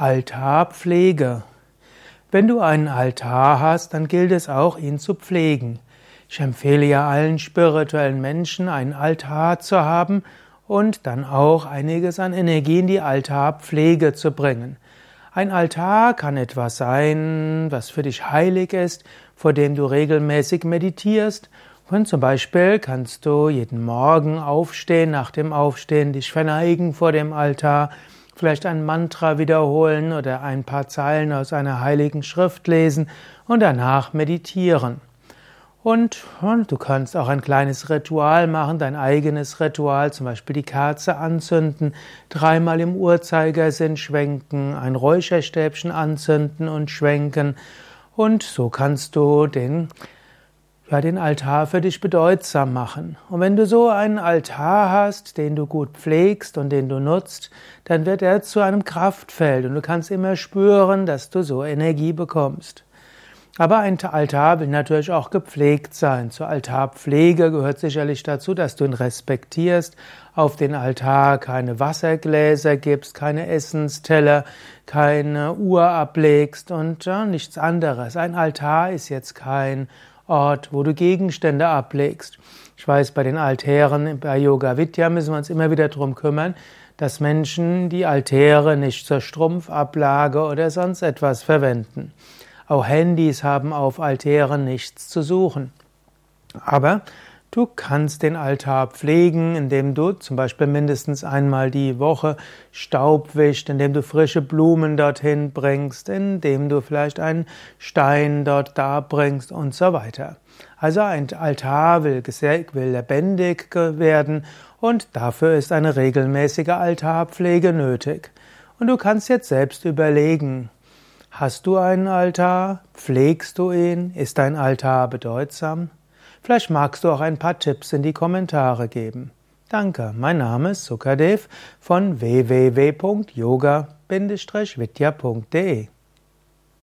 Altarpflege. Wenn du einen Altar hast, dann gilt es auch, ihn zu pflegen. Ich empfehle ja allen spirituellen Menschen, einen Altar zu haben und dann auch einiges an Energie in die Altarpflege zu bringen. Ein Altar kann etwas sein, was für dich heilig ist, vor dem du regelmäßig meditierst. Und zum Beispiel kannst du jeden Morgen aufstehen, nach dem Aufstehen dich verneigen vor dem Altar, vielleicht ein Mantra wiederholen oder ein paar Zeilen aus einer heiligen Schrift lesen und danach meditieren. Und, und, du kannst auch ein kleines Ritual machen, dein eigenes Ritual, zum Beispiel die Kerze anzünden, dreimal im Uhrzeigersinn schwenken, ein Räucherstäbchen anzünden und schwenken. Und so kannst du den ja, den Altar für dich bedeutsam machen. Und wenn du so einen Altar hast, den du gut pflegst und den du nutzt, dann wird er zu einem Kraftfeld und du kannst immer spüren, dass du so Energie bekommst. Aber ein Altar will natürlich auch gepflegt sein. Zur Altarpflege gehört sicherlich dazu, dass du ihn respektierst, auf den Altar keine Wassergläser gibst, keine Essensteller, keine Uhr ablegst und ja, nichts anderes. Ein Altar ist jetzt kein Ort, wo du Gegenstände ablegst. Ich weiß, bei den Altären bei Yoga Vidya müssen wir uns immer wieder darum kümmern, dass Menschen die Altäre nicht zur Strumpfablage oder sonst etwas verwenden. Auch Handys haben auf Altären nichts zu suchen. Aber Du kannst den Altar pflegen, indem du zum Beispiel mindestens einmal die Woche Staub wischst, indem du frische Blumen dorthin bringst, indem du vielleicht einen Stein dort darbringst und so weiter. Also ein Altar will, will lebendig werden und dafür ist eine regelmäßige Altarpflege nötig. Und du kannst jetzt selbst überlegen, hast du einen Altar? Pflegst du ihn? Ist dein Altar bedeutsam? Vielleicht magst du auch ein paar Tipps in die Kommentare geben. Danke, mein Name ist Sukadev von www.yoga-vidya.de